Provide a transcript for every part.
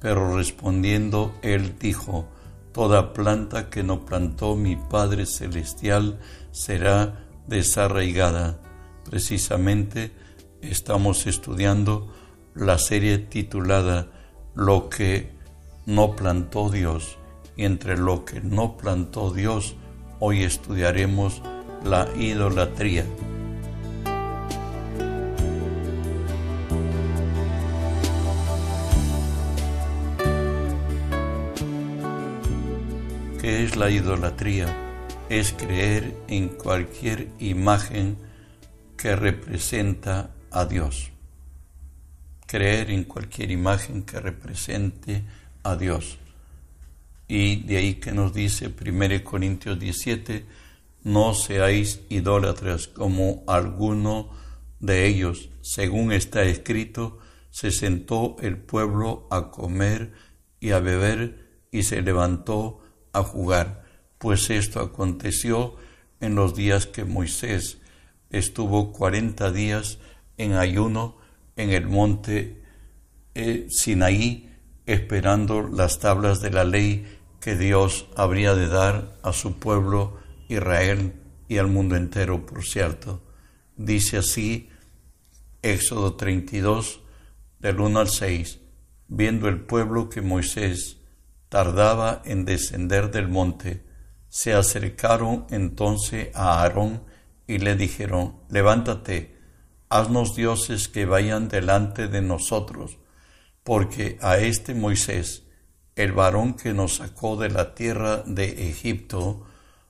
pero respondiendo él dijo, Toda planta que no plantó mi Padre Celestial será desarraigada. Precisamente estamos estudiando la serie titulada Lo que no plantó Dios. Y entre lo que no plantó Dios, hoy estudiaremos la idolatría. La idolatría? Es creer en cualquier imagen que representa a Dios. Creer en cualquier imagen que represente a Dios. Y de ahí que nos dice 1 Corintios 17, no seáis idólatras como alguno de ellos. Según está escrito, se sentó el pueblo a comer y a beber y se levantó a jugar, pues esto aconteció en los días que Moisés estuvo cuarenta días en ayuno en el monte eh, Sinaí, esperando las tablas de la ley que Dios habría de dar a su pueblo Israel y al mundo entero, por cierto. Dice así Éxodo 32, del 1 al 6, viendo el pueblo que Moisés tardaba en descender del monte, se acercaron entonces a Aarón y le dijeron, levántate, haznos dioses que vayan delante de nosotros, porque a este Moisés, el varón que nos sacó de la tierra de Egipto,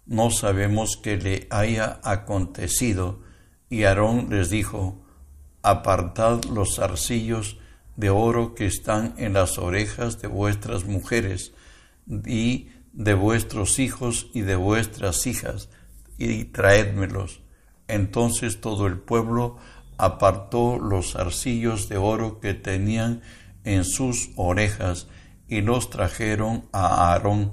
no sabemos qué le haya acontecido. Y Aarón les dijo, apartad los zarcillos de oro que están en las orejas de vuestras mujeres y de vuestros hijos y de vuestras hijas, y traédmelos. Entonces todo el pueblo apartó los zarcillos de oro que tenían en sus orejas y los trajeron a Aarón,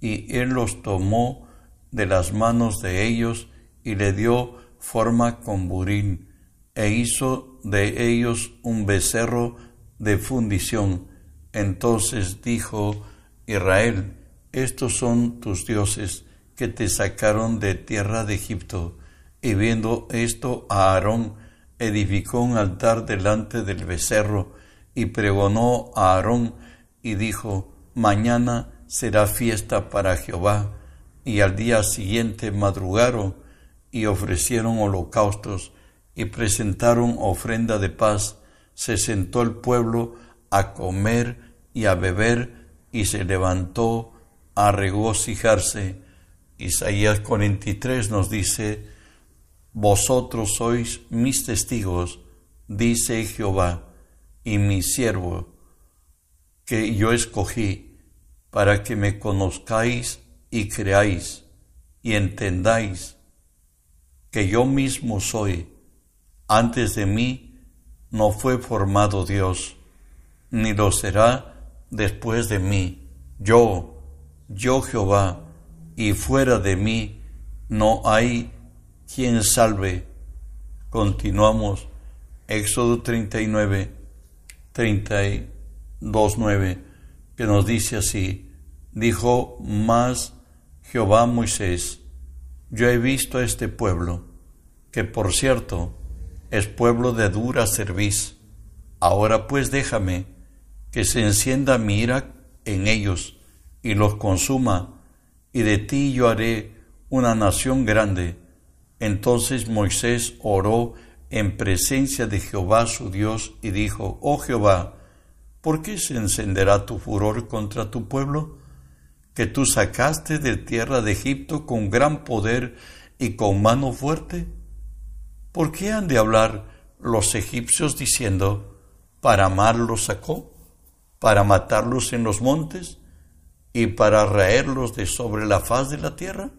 y él los tomó de las manos de ellos y le dio forma con buril, e hizo de ellos un becerro de fundición. Entonces dijo Israel, estos son tus dioses que te sacaron de tierra de Egipto. Y viendo esto, Aarón edificó un altar delante del becerro y pregonó a Aarón y dijo, mañana será fiesta para Jehová. Y al día siguiente madrugaron y ofrecieron holocaustos y presentaron ofrenda de paz se sentó el pueblo a comer y a beber y se levantó a regocijarse. Isaías 43 nos dice, Vosotros sois mis testigos, dice Jehová, y mi siervo, que yo escogí, para que me conozcáis y creáis y entendáis que yo mismo soy. Antes de mí no fue formado Dios, ni lo será después de mí. Yo, yo Jehová, y fuera de mí no hay quien salve. Continuamos. Éxodo 39, 32, 9, que nos dice así, dijo más Jehová Moisés, yo he visto a este pueblo, que por cierto, es pueblo de dura cerviz. Ahora pues déjame que se encienda mi ira en ellos y los consuma, y de ti yo haré una nación grande. Entonces Moisés oró en presencia de Jehová su Dios y dijo, Oh Jehová, ¿por qué se encenderá tu furor contra tu pueblo? Que tú sacaste de tierra de Egipto con gran poder y con mano fuerte. ¿Por qué han de hablar los egipcios diciendo, para amarlos sacó, para matarlos en los montes? y para raerlos de sobre la faz de la tierra?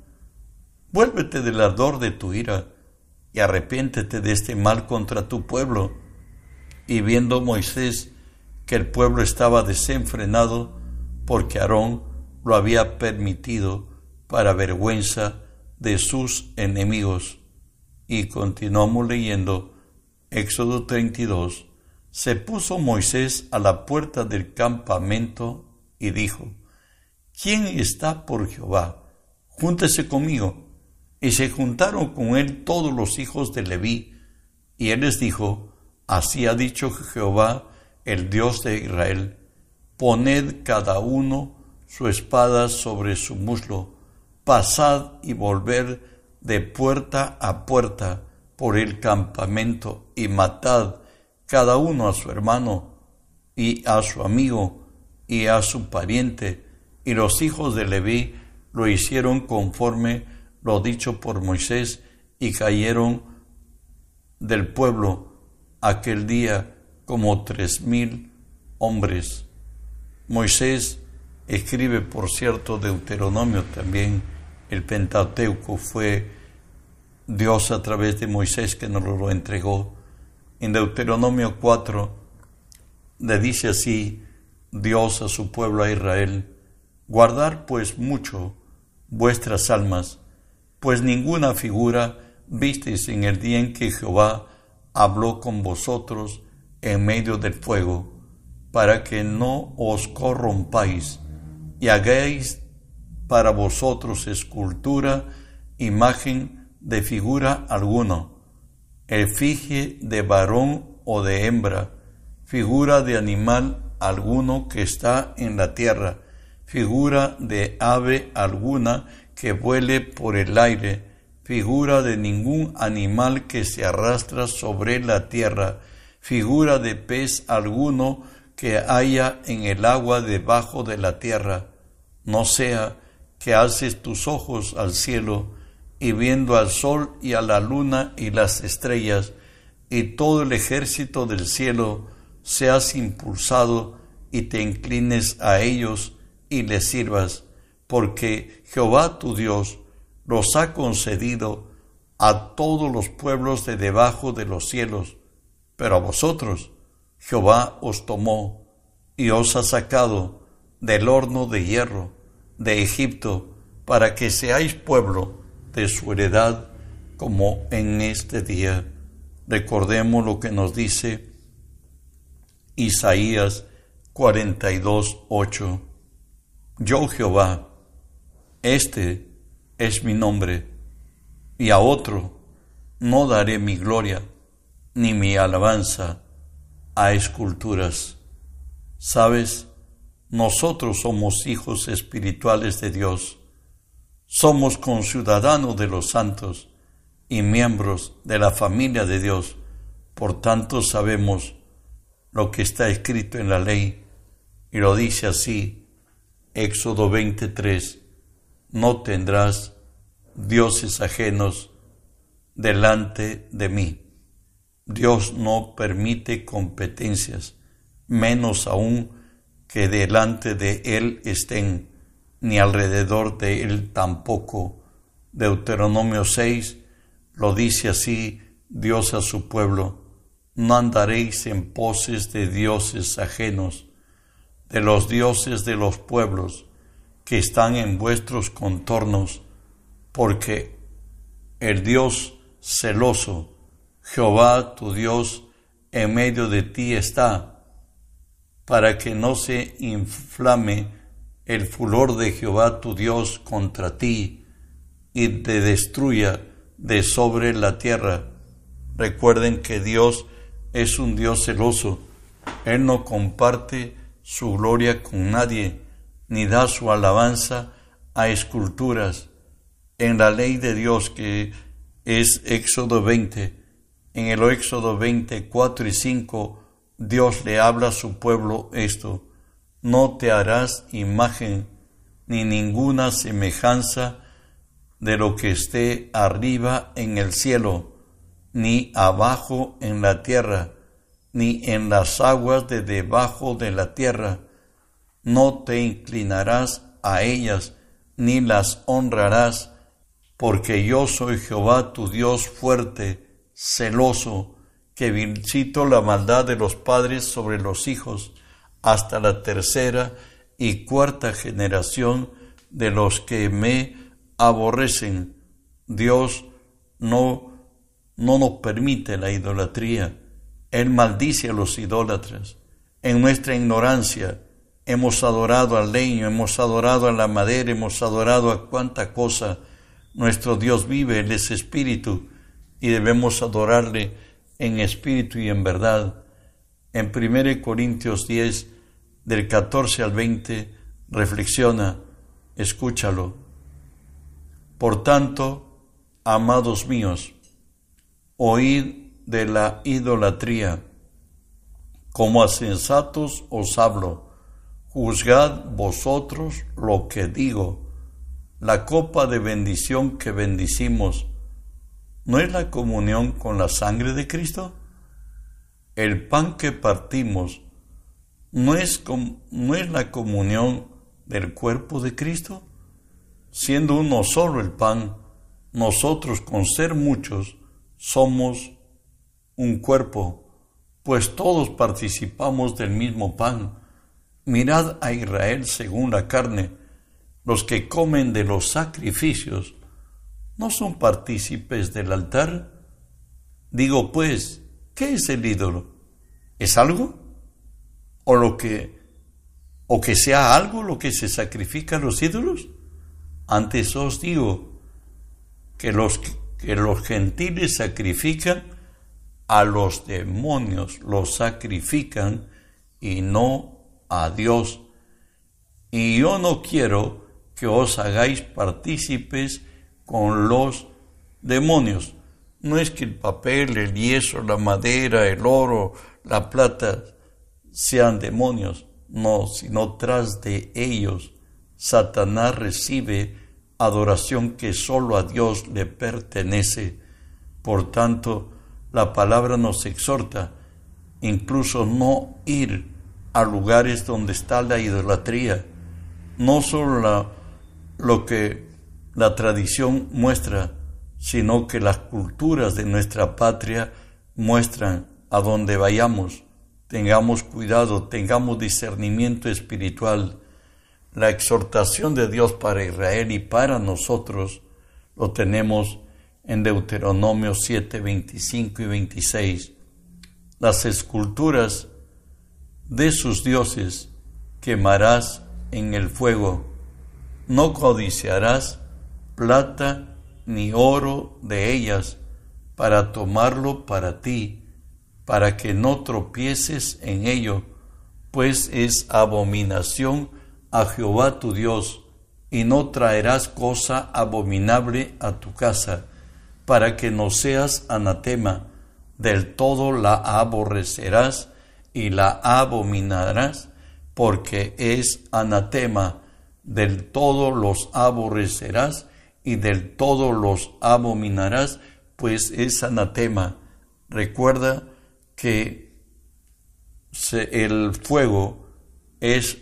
Vuélvete del ardor de tu ira y arrepiéntete de este mal contra tu pueblo. Y viendo Moisés que el pueblo estaba desenfrenado, porque Aarón lo había permitido para vergüenza de sus enemigos. Y continuamos leyendo Éxodo 32. Se puso Moisés a la puerta del campamento y dijo, ¿Quién está por Jehová? Júntese conmigo. Y se juntaron con él todos los hijos de Leví. Y él les dijo, Así ha dicho Jehová, el Dios de Israel, poned cada uno su espada sobre su muslo, pasad y volver de puerta a puerta por el campamento y matad cada uno a su hermano y a su amigo y a su pariente. Y los hijos de Leví lo hicieron conforme lo dicho por Moisés y cayeron del pueblo aquel día como tres mil hombres. Moisés escribe, por cierto, Deuteronomio también, el Pentateuco fue Dios a través de Moisés que nos lo entregó. En Deuteronomio 4 le dice así Dios a su pueblo a Israel, guardar pues mucho vuestras almas, pues ninguna figura visteis en el día en que Jehová habló con vosotros en medio del fuego, para que no os corrompáis y hagáis para vosotros escultura, imagen de figura alguna, efigie de varón o de hembra, figura de animal alguno que está en la tierra, figura de ave alguna que vuele por el aire, figura de ningún animal que se arrastra sobre la tierra, figura de pez alguno que haya en el agua debajo de la tierra, no sea que alces tus ojos al cielo y viendo al sol y a la luna y las estrellas y todo el ejército del cielo, seas impulsado y te inclines a ellos y les sirvas, porque Jehová tu Dios los ha concedido a todos los pueblos de debajo de los cielos, pero a vosotros Jehová os tomó y os ha sacado del horno de hierro de Egipto para que seáis pueblo de su heredad como en este día. Recordemos lo que nos dice Isaías 42, 8. Yo Jehová, este es mi nombre, y a otro no daré mi gloria ni mi alabanza a esculturas. ¿Sabes? Nosotros somos hijos espirituales de Dios, somos conciudadanos de los santos y miembros de la familia de Dios, por tanto sabemos lo que está escrito en la ley y lo dice así, Éxodo 23, no tendrás dioses ajenos delante de mí. Dios no permite competencias, menos aún que delante de él estén, ni alrededor de él tampoco. Deuteronomio 6 lo dice así Dios a su pueblo, no andaréis en poses de dioses ajenos, de los dioses de los pueblos que están en vuestros contornos, porque el Dios celoso, Jehová tu Dios, en medio de ti está, para que no se inflame el furor de Jehová tu Dios contra ti y te destruya de sobre la tierra. Recuerden que Dios es un Dios celoso. Él no comparte su gloria con nadie, ni da su alabanza a esculturas. En la ley de Dios que es Éxodo 20, en el Éxodo 20, 4 y 5, Dios le habla a su pueblo esto, no te harás imagen ni ninguna semejanza de lo que esté arriba en el cielo, ni abajo en la tierra, ni en las aguas de debajo de la tierra. No te inclinarás a ellas, ni las honrarás, porque yo soy Jehová tu Dios fuerte, celoso, que visito la maldad de los padres sobre los hijos, hasta la tercera y cuarta generación de los que me aborrecen. Dios no, no nos permite la idolatría. Él maldice a los idólatras. En nuestra ignorancia hemos adorado al leño, hemos adorado a la madera, hemos adorado a cuanta cosa. Nuestro Dios vive, Él es espíritu y debemos adorarle en espíritu y en verdad. En 1 Corintios 10, del 14 al 20, reflexiona, escúchalo. Por tanto, amados míos, oíd de la idolatría. Como a sensatos os hablo, juzgad vosotros lo que digo. La copa de bendición que bendicimos, ¿no es la comunión con la sangre de Cristo? El pan que partimos, ¿no es, no es la comunión del cuerpo de Cristo? Siendo uno solo el pan, nosotros con ser muchos somos un cuerpo, pues todos participamos del mismo pan. Mirad a Israel según la carne, los que comen de los sacrificios, ¿no son partícipes del altar? Digo pues, ¿qué es el ídolo? ¿Es algo? ¿O lo que o que sea algo lo que se sacrifica a los ídolos? Antes os digo que los, que los gentiles sacrifican a los demonios, los sacrifican y no a Dios. Y yo no quiero que os hagáis partícipes con los demonios. No es que el papel, el yeso, la madera, el oro, la plata sean demonios, no, sino tras de ellos Satanás recibe adoración que sólo a Dios le pertenece. Por tanto, la palabra nos exhorta incluso no ir a lugares donde está la idolatría, no solo lo que la tradición muestra, sino que las culturas de nuestra patria muestran a donde vayamos. Tengamos cuidado, tengamos discernimiento espiritual. La exhortación de Dios para Israel y para nosotros lo tenemos en Deuteronomio 7, 25 y 26. Las esculturas de sus dioses quemarás en el fuego. No codiciarás plata ni oro de ellas para tomarlo para ti para que no tropieces en ello, pues es abominación a Jehová tu Dios, y no traerás cosa abominable a tu casa, para que no seas anatema, del todo la aborrecerás y la abominarás, porque es anatema, del todo los aborrecerás y del todo los abominarás, pues es anatema. Recuerda que el fuego es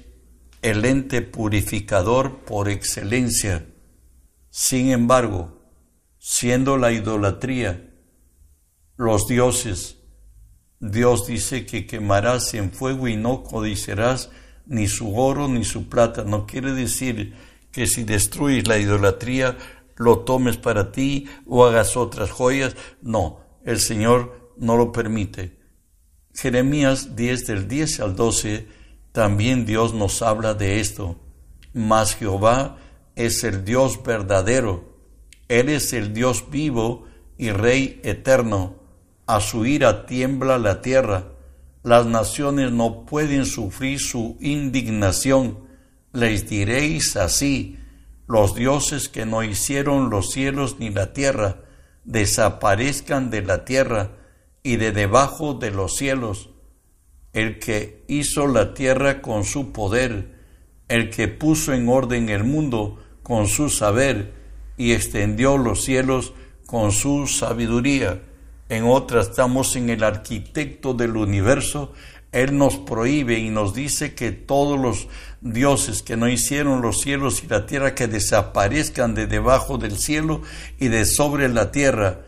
el ente purificador por excelencia. Sin embargo, siendo la idolatría los dioses, Dios dice que quemarás en fuego y no codiciarás ni su oro ni su plata. No quiere decir que si destruyes la idolatría lo tomes para ti o hagas otras joyas. No, el Señor no lo permite. Jeremías 10 del 10 al 12, también Dios nos habla de esto. Mas Jehová es el Dios verdadero, Él es el Dios vivo y Rey eterno. A su ira tiembla la tierra, las naciones no pueden sufrir su indignación. Les diréis así, los dioses que no hicieron los cielos ni la tierra, desaparezcan de la tierra y de debajo de los cielos, el que hizo la tierra con su poder, el que puso en orden el mundo con su saber y extendió los cielos con su sabiduría. En otras estamos en el arquitecto del universo, Él nos prohíbe y nos dice que todos los dioses que no hicieron los cielos y la tierra que desaparezcan de debajo del cielo y de sobre la tierra.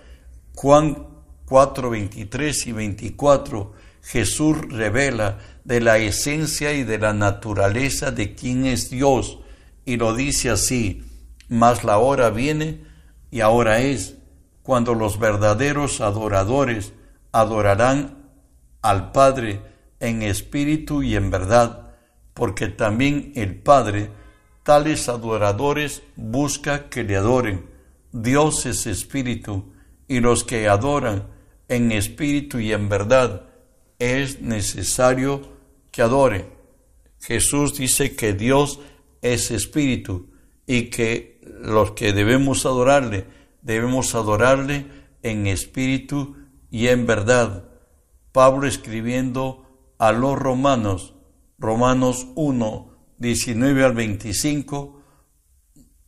Juan 4, 23 y 24, Jesús revela de la esencia y de la naturaleza de quién es Dios y lo dice así, mas la hora viene y ahora es cuando los verdaderos adoradores adorarán al Padre en espíritu y en verdad, porque también el Padre tales adoradores busca que le adoren. Dios es espíritu, y los que adoran en espíritu y en verdad es necesario que adore. Jesús dice que Dios es espíritu y que los que debemos adorarle, debemos adorarle en espíritu y en verdad. Pablo escribiendo a los romanos, Romanos 1, 19 al 25,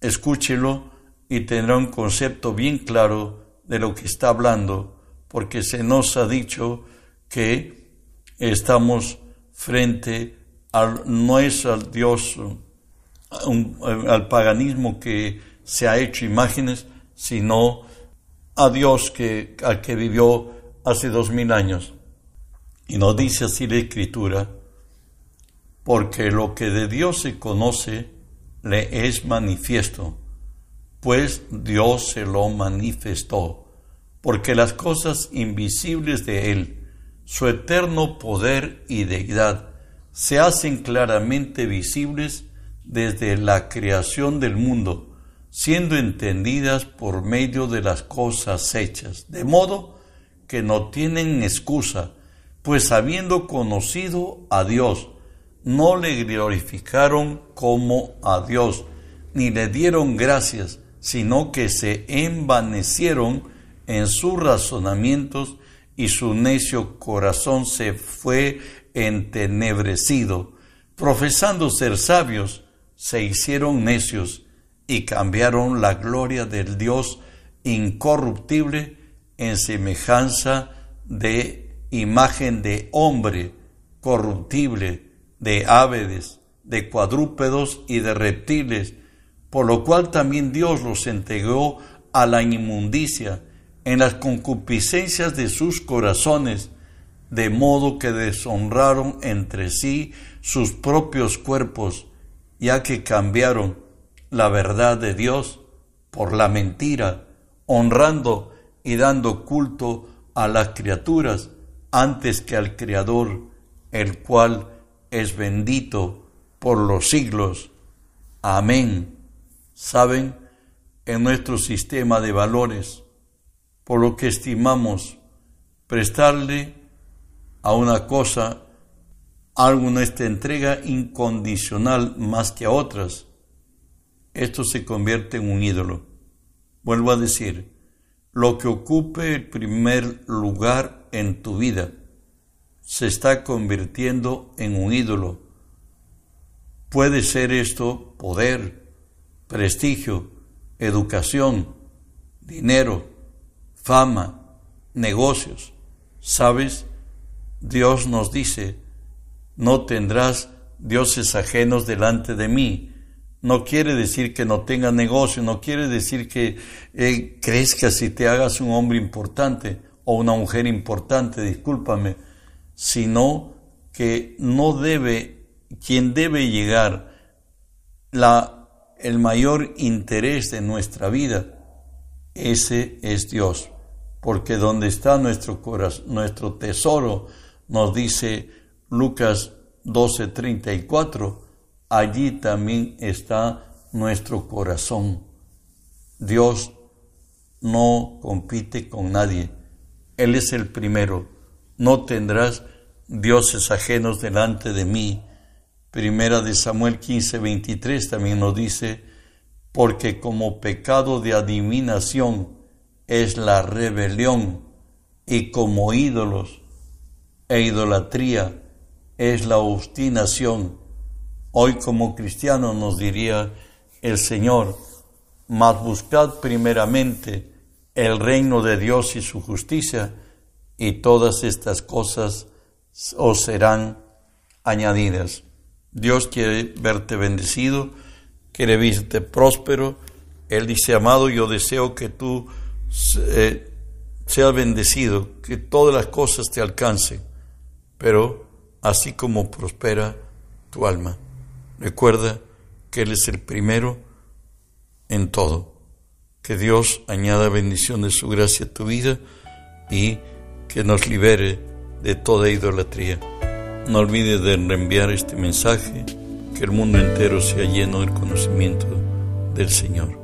escúchelo y tendrá un concepto bien claro de lo que está hablando, porque se nos ha dicho que estamos frente al, no es al Dios, al paganismo que se ha hecho imágenes, sino a Dios que, al que vivió hace dos mil años. Y nos dice así la Escritura, porque lo que de Dios se conoce le es manifiesto, pues Dios se lo manifestó, porque las cosas invisibles de Él, su eterno poder y deidad, se hacen claramente visibles desde la creación del mundo, siendo entendidas por medio de las cosas hechas, de modo que no tienen excusa, pues habiendo conocido a Dios, no le glorificaron como a Dios, ni le dieron gracias, sino que se envanecieron en sus razonamientos y su necio corazón se fue entenebrecido. Profesando ser sabios, se hicieron necios y cambiaron la gloria del Dios incorruptible en semejanza de imagen de hombre corruptible, de aves, de cuadrúpedos y de reptiles, por lo cual también Dios los entregó a la inmundicia en las concupiscencias de sus corazones, de modo que deshonraron entre sí sus propios cuerpos, ya que cambiaron la verdad de Dios por la mentira, honrando y dando culto a las criaturas antes que al Creador, el cual es bendito por los siglos. Amén. Saben, en nuestro sistema de valores, por lo que estimamos prestarle a una cosa algo nuestra entrega incondicional más que a otras, esto se convierte en un ídolo. Vuelvo a decir, lo que ocupe el primer lugar en tu vida se está convirtiendo en un ídolo. Puede ser esto poder, prestigio, educación, dinero, fama, negocios. ¿Sabes? Dios nos dice, no tendrás dioses ajenos delante de mí no quiere decir que no tengas negocio, no quiere decir que eh, crezcas y te hagas un hombre importante o una mujer importante, discúlpame, sino que no debe, quien debe llegar la, el mayor interés de nuestra vida, ese es Dios, porque donde está nuestro corazón, nuestro tesoro, nos dice Lucas 12:34, allí también está nuestro corazón. Dios no compite con nadie. Él es el primero. No tendrás dioses ajenos delante de mí. Primera de Samuel 15, 23 también nos dice, porque como pecado de adivinación es la rebelión y como ídolos e idolatría es la obstinación Hoy como cristiano nos diría el Señor, mas buscad primeramente el reino de Dios y su justicia, y todas estas cosas os serán añadidas. Dios quiere verte bendecido, quiere verte próspero. Él dice, amado, yo deseo que tú eh, seas bendecido, que todas las cosas te alcancen, pero así como prospera tu alma. Recuerda que Él es el primero en todo. Que Dios añada bendición de su gracia a tu vida y que nos libere de toda idolatría. No olvides de reenviar este mensaje, que el mundo entero sea lleno del conocimiento del Señor.